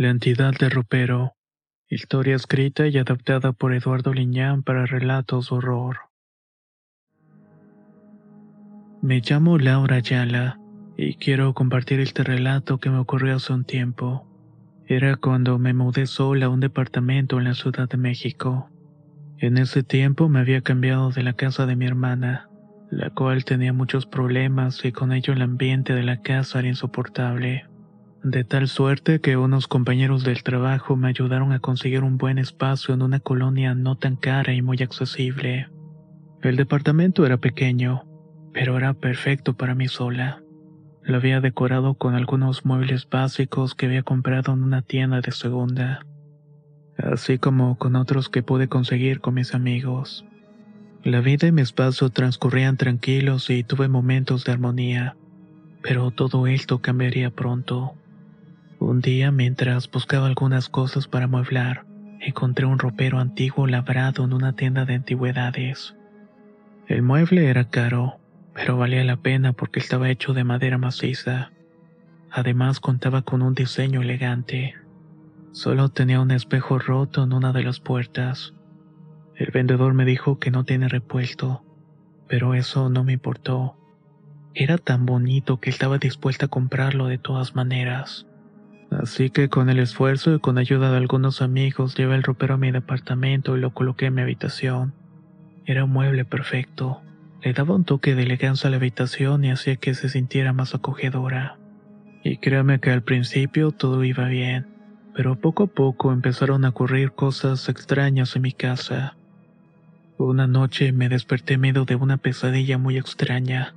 La entidad de ropero. Historia escrita y adaptada por Eduardo Liñán para relatos horror. Me llamo Laura Ayala y quiero compartir este relato que me ocurrió hace un tiempo. Era cuando me mudé sola a un departamento en la Ciudad de México. En ese tiempo me había cambiado de la casa de mi hermana, la cual tenía muchos problemas y con ello el ambiente de la casa era insoportable. De tal suerte que unos compañeros del trabajo me ayudaron a conseguir un buen espacio en una colonia no tan cara y muy accesible. El departamento era pequeño, pero era perfecto para mí sola. Lo había decorado con algunos muebles básicos que había comprado en una tienda de segunda, así como con otros que pude conseguir con mis amigos. La vida y mi espacio transcurrían tranquilos y tuve momentos de armonía, pero todo esto cambiaría pronto. Un día, mientras buscaba algunas cosas para amueblar, encontré un ropero antiguo labrado en una tienda de antigüedades. El mueble era caro, pero valía la pena porque estaba hecho de madera maciza. Además contaba con un diseño elegante. Solo tenía un espejo roto en una de las puertas. El vendedor me dijo que no tiene repuesto, pero eso no me importó. Era tan bonito que estaba dispuesta a comprarlo de todas maneras. Así que con el esfuerzo y con ayuda de algunos amigos llevé el ropero a mi departamento y lo coloqué en mi habitación. Era un mueble perfecto. Le daba un toque de elegancia a la habitación y hacía que se sintiera más acogedora. Y créame que al principio todo iba bien, pero poco a poco empezaron a ocurrir cosas extrañas en mi casa. Una noche me desperté medio de una pesadilla muy extraña.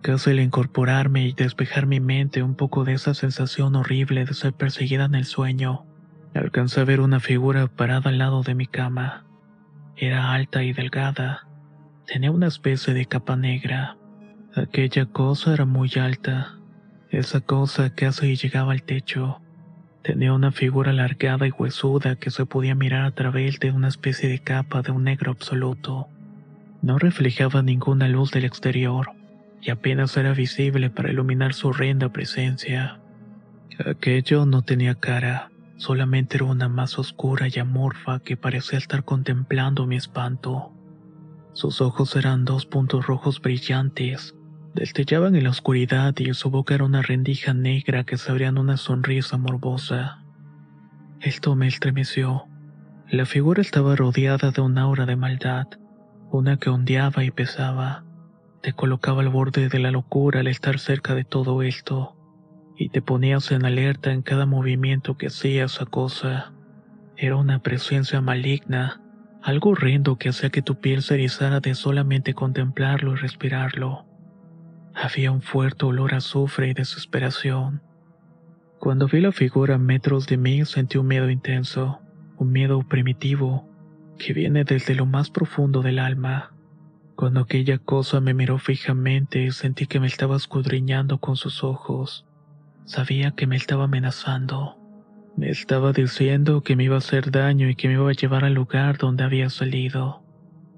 Casi al incorporarme y despejar mi mente un poco de esa sensación horrible de ser perseguida en el sueño, alcancé a ver una figura parada al lado de mi cama. Era alta y delgada. Tenía una especie de capa negra. Aquella cosa era muy alta. Esa cosa casi llegaba al techo. Tenía una figura alargada y huesuda que se podía mirar a través de una especie de capa de un negro absoluto. No reflejaba ninguna luz del exterior y apenas era visible para iluminar su horrenda presencia. Aquello no tenía cara, solamente era una masa oscura y amorfa que parecía estar contemplando mi espanto. Sus ojos eran dos puntos rojos brillantes, destellaban en la oscuridad y su boca era una rendija negra que se abría en una sonrisa morbosa. Esto me estremeció. La figura estaba rodeada de un aura de maldad, una que ondeaba y pesaba te colocaba al borde de la locura al estar cerca de todo esto, y te ponías en alerta en cada movimiento que hacía esa cosa. Era una presencia maligna, algo horrendo que hacía que tu piel se erizara de solamente contemplarlo y respirarlo. Había un fuerte olor a azufre y desesperación. Cuando vi la figura a metros de mí sentí un miedo intenso, un miedo primitivo, que viene desde lo más profundo del alma. Cuando aquella cosa me miró fijamente, sentí que me estaba escudriñando con sus ojos. Sabía que me estaba amenazando. Me estaba diciendo que me iba a hacer daño y que me iba a llevar al lugar donde había salido.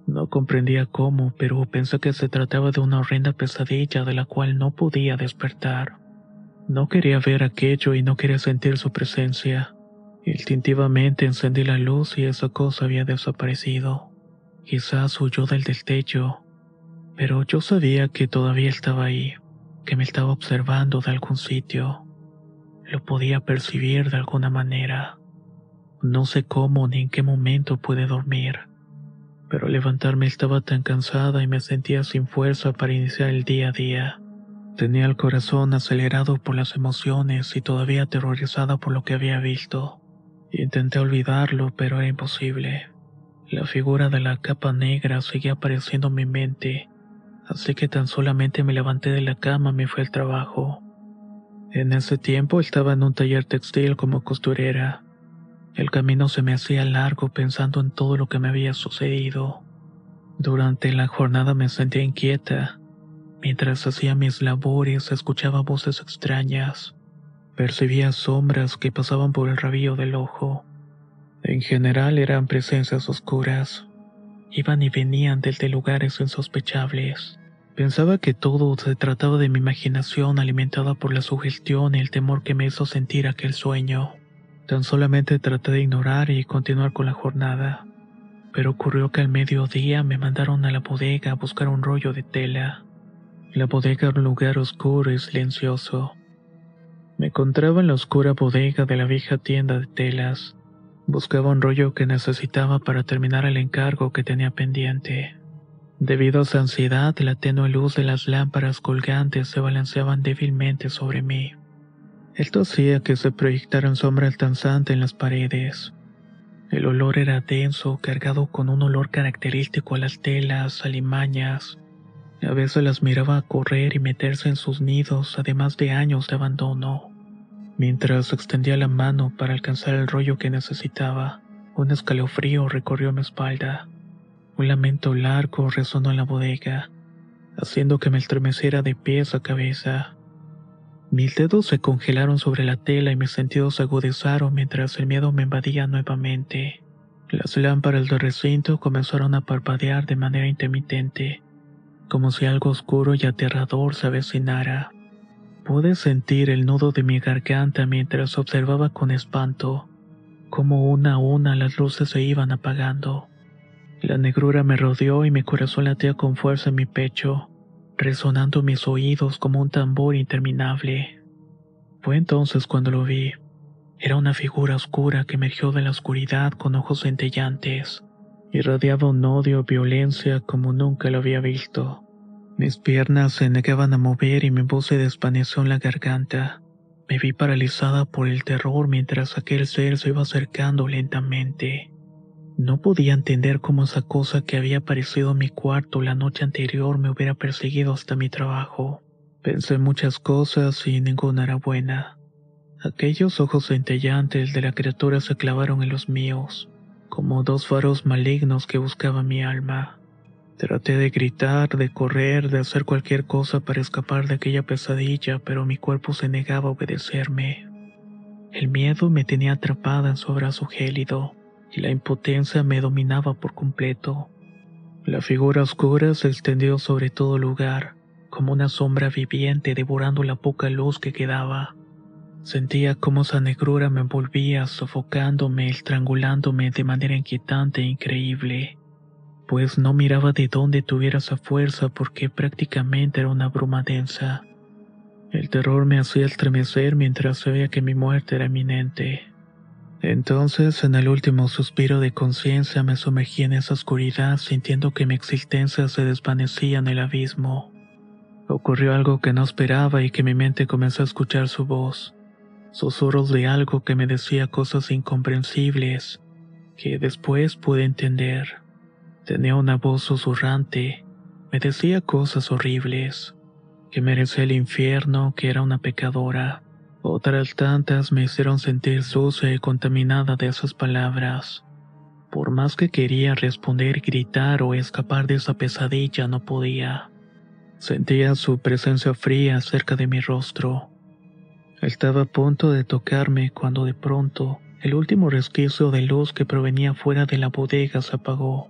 No comprendía cómo, pero pensé que se trataba de una horrenda pesadilla de la cual no podía despertar. No quería ver aquello y no quería sentir su presencia. Instintivamente encendí la luz y esa cosa había desaparecido. Quizás huyó del destello, pero yo sabía que todavía estaba ahí, que me estaba observando de algún sitio. Lo podía percibir de alguna manera. No sé cómo ni en qué momento pude dormir, pero levantarme estaba tan cansada y me sentía sin fuerza para iniciar el día a día. Tenía el corazón acelerado por las emociones y todavía aterrorizada por lo que había visto. Intenté olvidarlo, pero era imposible. La figura de la capa negra seguía apareciendo en mi mente, así que tan solamente me levanté de la cama y me fui al trabajo. En ese tiempo estaba en un taller textil como costurera. El camino se me hacía largo pensando en todo lo que me había sucedido. Durante la jornada me sentía inquieta. Mientras hacía mis labores escuchaba voces extrañas. Percibía sombras que pasaban por el rabillo del ojo. En general eran presencias oscuras. Iban y venían desde lugares insospechables. Pensaba que todo se trataba de mi imaginación alimentada por la sugestión y el temor que me hizo sentir aquel sueño. Tan solamente traté de ignorar y continuar con la jornada. Pero ocurrió que al mediodía me mandaron a la bodega a buscar un rollo de tela. La bodega era un lugar oscuro y silencioso. Me encontraba en la oscura bodega de la vieja tienda de telas. Buscaba un rollo que necesitaba para terminar el encargo que tenía pendiente. Debido a su ansiedad, la tenue luz de las lámparas colgantes se balanceaban débilmente sobre mí. Esto hacía que se proyectaran sombras danzantes en las paredes. El olor era denso, cargado con un olor característico a las telas, alimañas. A veces las miraba correr y meterse en sus nidos, además de años de abandono. Mientras extendía la mano para alcanzar el rollo que necesitaba, un escalofrío recorrió mi espalda. Un lamento largo resonó en la bodega, haciendo que me estremeciera de pies a cabeza. Mis dedos se congelaron sobre la tela y mis sentidos se agudizaron mientras el miedo me invadía nuevamente. Las lámparas del recinto comenzaron a parpadear de manera intermitente, como si algo oscuro y aterrador se avecinara. Pude sentir el nudo de mi garganta mientras observaba con espanto cómo una a una las luces se iban apagando. La negrura me rodeó y mi corazón latía con fuerza en mi pecho, resonando mis oídos como un tambor interminable. Fue entonces cuando lo vi. Era una figura oscura que emergió de la oscuridad con ojos centellantes. Irradiaba un odio violencia como nunca lo había visto. Mis piernas se negaban a mover y mi voz se desvaneció en la garganta. Me vi paralizada por el terror mientras aquel ser se iba acercando lentamente. No podía entender cómo esa cosa que había aparecido en mi cuarto la noche anterior me hubiera perseguido hasta mi trabajo. Pensé muchas cosas y ninguna era buena. Aquellos ojos centellantes de la criatura se clavaron en los míos, como dos faros malignos que buscaban mi alma. Traté de gritar, de correr, de hacer cualquier cosa para escapar de aquella pesadilla, pero mi cuerpo se negaba a obedecerme. El miedo me tenía atrapada en su abrazo gélido, y la impotencia me dominaba por completo. La figura oscura se extendió sobre todo lugar, como una sombra viviente devorando la poca luz que quedaba. Sentía como esa negrura me envolvía, sofocándome, estrangulándome de manera inquietante e increíble pues no miraba de dónde tuviera esa fuerza porque prácticamente era una bruma densa. El terror me hacía estremecer mientras sabía que mi muerte era inminente. Entonces, en el último suspiro de conciencia, me sumergí en esa oscuridad sintiendo que mi existencia se desvanecía en el abismo. Ocurrió algo que no esperaba y que mi mente comenzó a escuchar su voz, susurros de algo que me decía cosas incomprensibles, que después pude entender. Tenía una voz susurrante, me decía cosas horribles, que merecía el infierno, que era una pecadora. Otras tantas me hicieron sentir sucia y contaminada de esas palabras. Por más que quería responder, gritar o escapar de esa pesadilla, no podía. Sentía su presencia fría cerca de mi rostro. Estaba a punto de tocarme cuando de pronto el último resquicio de luz que provenía fuera de la bodega se apagó.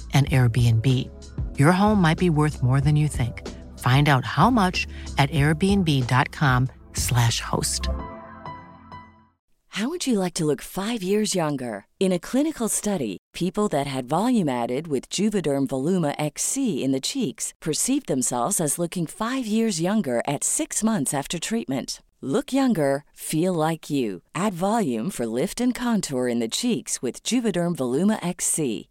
an Airbnb. Your home might be worth more than you think. Find out how much at airbnb.com/slash host. How would you like to look five years younger? In a clinical study, people that had volume added with Juvederm Voluma XC in the cheeks perceived themselves as looking five years younger at six months after treatment. Look younger, feel like you. Add volume for lift and contour in the cheeks with Juvederm Voluma XC.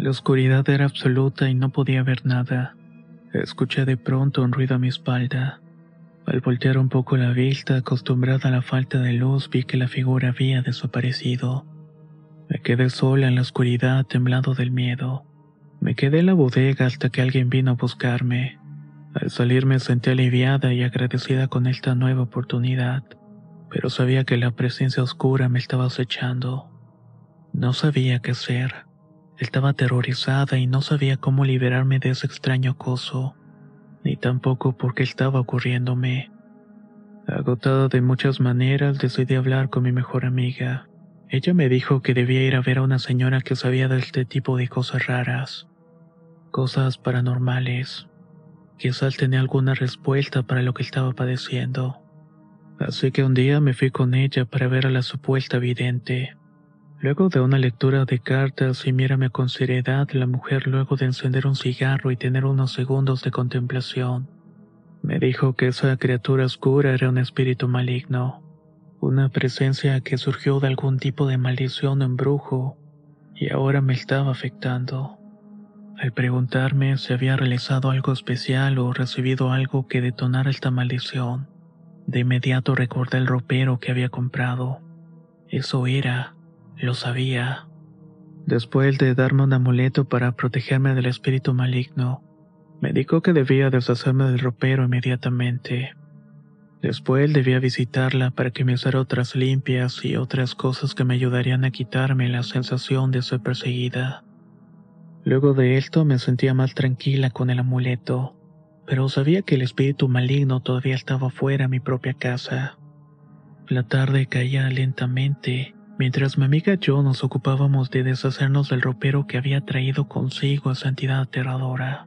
La oscuridad era absoluta y no podía ver nada. Escuché de pronto un ruido a mi espalda. Al voltear un poco la vista, acostumbrada a la falta de luz, vi que la figura había desaparecido. Me quedé sola en la oscuridad, temblando del miedo. Me quedé en la bodega hasta que alguien vino a buscarme. Al salir me sentí aliviada y agradecida con esta nueva oportunidad, pero sabía que la presencia oscura me estaba acechando. No sabía qué hacer. Estaba aterrorizada y no sabía cómo liberarme de ese extraño acoso, ni tampoco por qué estaba ocurriéndome. Agotada de muchas maneras, decidí hablar con mi mejor amiga. Ella me dijo que debía ir a ver a una señora que sabía de este tipo de cosas raras, cosas paranormales. Quizás tenía alguna respuesta para lo que estaba padeciendo. Así que un día me fui con ella para ver a la supuesta vidente. Luego de una lectura de cartas y mírame con seriedad, la mujer luego de encender un cigarro y tener unos segundos de contemplación, me dijo que esa criatura oscura era un espíritu maligno una presencia que surgió de algún tipo de maldición o embrujo y ahora me estaba afectando. Al preguntarme si había realizado algo especial o recibido algo que detonara esta maldición, de inmediato recordé el ropero que había comprado. Eso era, lo sabía. Después de darme un amuleto para protegerme del espíritu maligno, me dijo que debía deshacerme del ropero inmediatamente. Después debía visitarla para que me hiciera otras limpias y otras cosas que me ayudarían a quitarme la sensación de ser perseguida. Luego de esto me sentía más tranquila con el amuleto, pero sabía que el espíritu maligno todavía estaba fuera de mi propia casa. La tarde caía lentamente, mientras mi amiga y yo nos ocupábamos de deshacernos del ropero que había traído consigo esa entidad aterradora.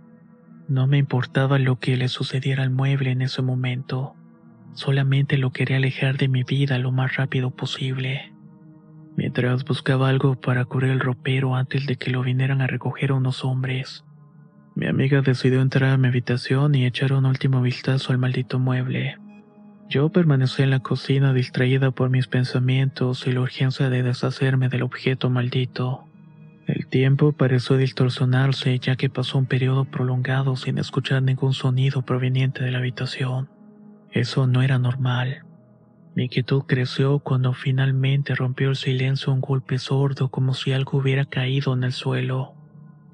No me importaba lo que le sucediera al mueble en ese momento. Solamente lo quería alejar de mi vida lo más rápido posible. Mientras buscaba algo para cubrir el ropero antes de que lo vinieran a recoger unos hombres, mi amiga decidió entrar a mi habitación y echar un último vistazo al maldito mueble. Yo permanecí en la cocina distraída por mis pensamientos y la urgencia de deshacerme del objeto maldito. El tiempo pareció distorsionarse ya que pasó un periodo prolongado sin escuchar ningún sonido proveniente de la habitación. Eso no era normal. Mi inquietud creció cuando finalmente rompió el silencio un golpe sordo como si algo hubiera caído en el suelo.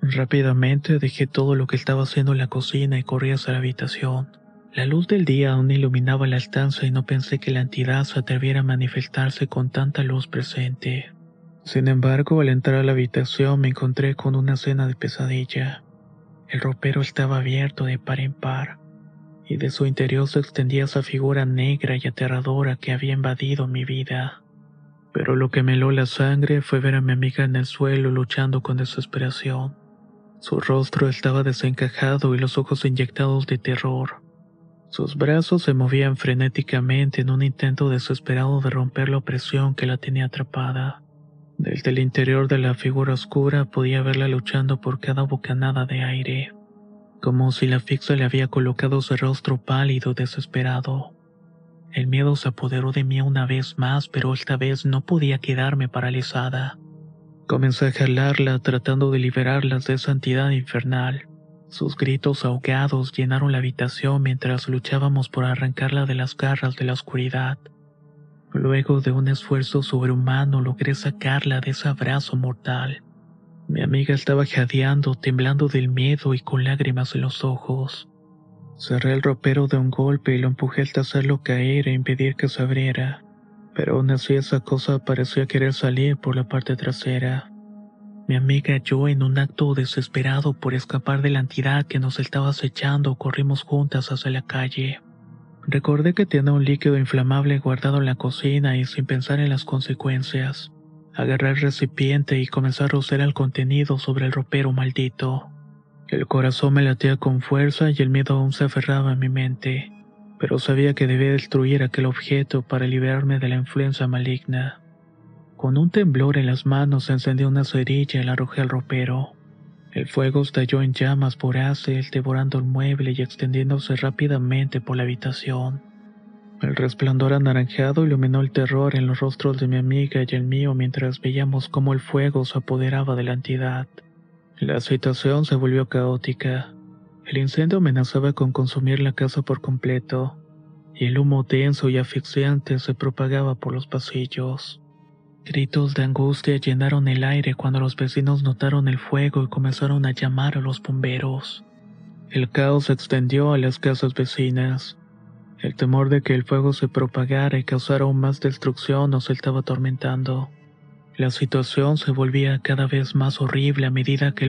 Rápidamente dejé todo lo que estaba haciendo en la cocina y corrí hacia la habitación. La luz del día aún iluminaba la estancia y no pensé que la entidad se atreviera a manifestarse con tanta luz presente. Sin embargo, al entrar a la habitación me encontré con una escena de pesadilla. El ropero estaba abierto de par en par y de su interior se extendía esa figura negra y aterradora que había invadido mi vida. Pero lo que me heló la sangre fue ver a mi amiga en el suelo luchando con desesperación. Su rostro estaba desencajado y los ojos inyectados de terror. Sus brazos se movían frenéticamente en un intento desesperado de romper la opresión que la tenía atrapada. Desde el interior de la figura oscura podía verla luchando por cada bocanada de aire como si la fixa le había colocado su rostro pálido desesperado. El miedo se apoderó de mí una vez más, pero esta vez no podía quedarme paralizada. Comencé a jalarla tratando de liberarla de esa entidad infernal. Sus gritos ahogados llenaron la habitación mientras luchábamos por arrancarla de las garras de la oscuridad. Luego de un esfuerzo sobrehumano logré sacarla de ese abrazo mortal. Mi amiga estaba jadeando, temblando del miedo y con lágrimas en los ojos. Cerré el ropero de un golpe y lo empujé hasta hacerlo caer e impedir que se abriera, pero aún así esa cosa parecía querer salir por la parte trasera. Mi amiga y yo, en un acto desesperado por escapar de la entidad que nos estaba acechando, corrimos juntas hacia la calle. Recordé que tenía un líquido inflamable guardado en la cocina y sin pensar en las consecuencias, agarré el recipiente y comencé a rociar el contenido sobre el ropero maldito. El corazón me latía con fuerza y el miedo aún se aferraba a mi mente, pero sabía que debía destruir aquel objeto para liberarme de la influencia maligna. Con un temblor en las manos encendí una cerilla y la arrojé al ropero. El fuego estalló en llamas voraces, devorando el mueble y extendiéndose rápidamente por la habitación. El resplandor anaranjado iluminó el terror en los rostros de mi amiga y el mío mientras veíamos cómo el fuego se apoderaba de la entidad. La situación se volvió caótica. El incendio amenazaba con consumir la casa por completo, y el humo denso y asfixiante se propagaba por los pasillos. Gritos de angustia llenaron el aire cuando los vecinos notaron el fuego y comenzaron a llamar a los bomberos. El caos se extendió a las casas vecinas. El temor de que el fuego se propagara y causara aún más destrucción nos estaba atormentando. La situación se volvía cada vez más horrible a medida que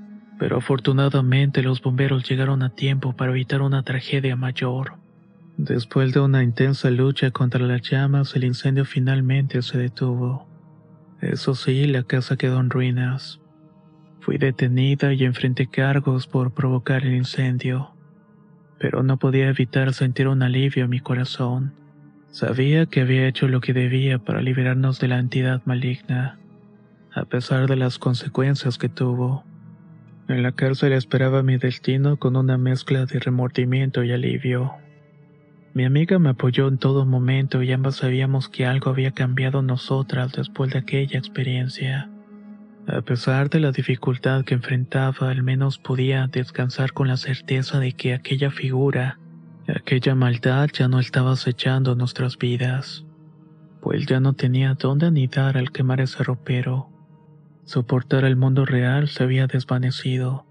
pero afortunadamente los bomberos llegaron a tiempo para evitar una tragedia mayor. Después de una intensa lucha contra las llamas, el incendio finalmente se detuvo. Eso sí, la casa quedó en ruinas. Fui detenida y enfrenté cargos por provocar el incendio, pero no podía evitar sentir un alivio en mi corazón. Sabía que había hecho lo que debía para liberarnos de la entidad maligna, a pesar de las consecuencias que tuvo. En la cárcel esperaba mi destino con una mezcla de remordimiento y alivio. Mi amiga me apoyó en todo momento y ambas sabíamos que algo había cambiado nosotras después de aquella experiencia. A pesar de la dificultad que enfrentaba, al menos podía descansar con la certeza de que aquella figura, aquella maldad ya no estaba acechando nuestras vidas, pues ya no tenía dónde anidar al quemar ese ropero. Soportar el mundo real se había desvanecido,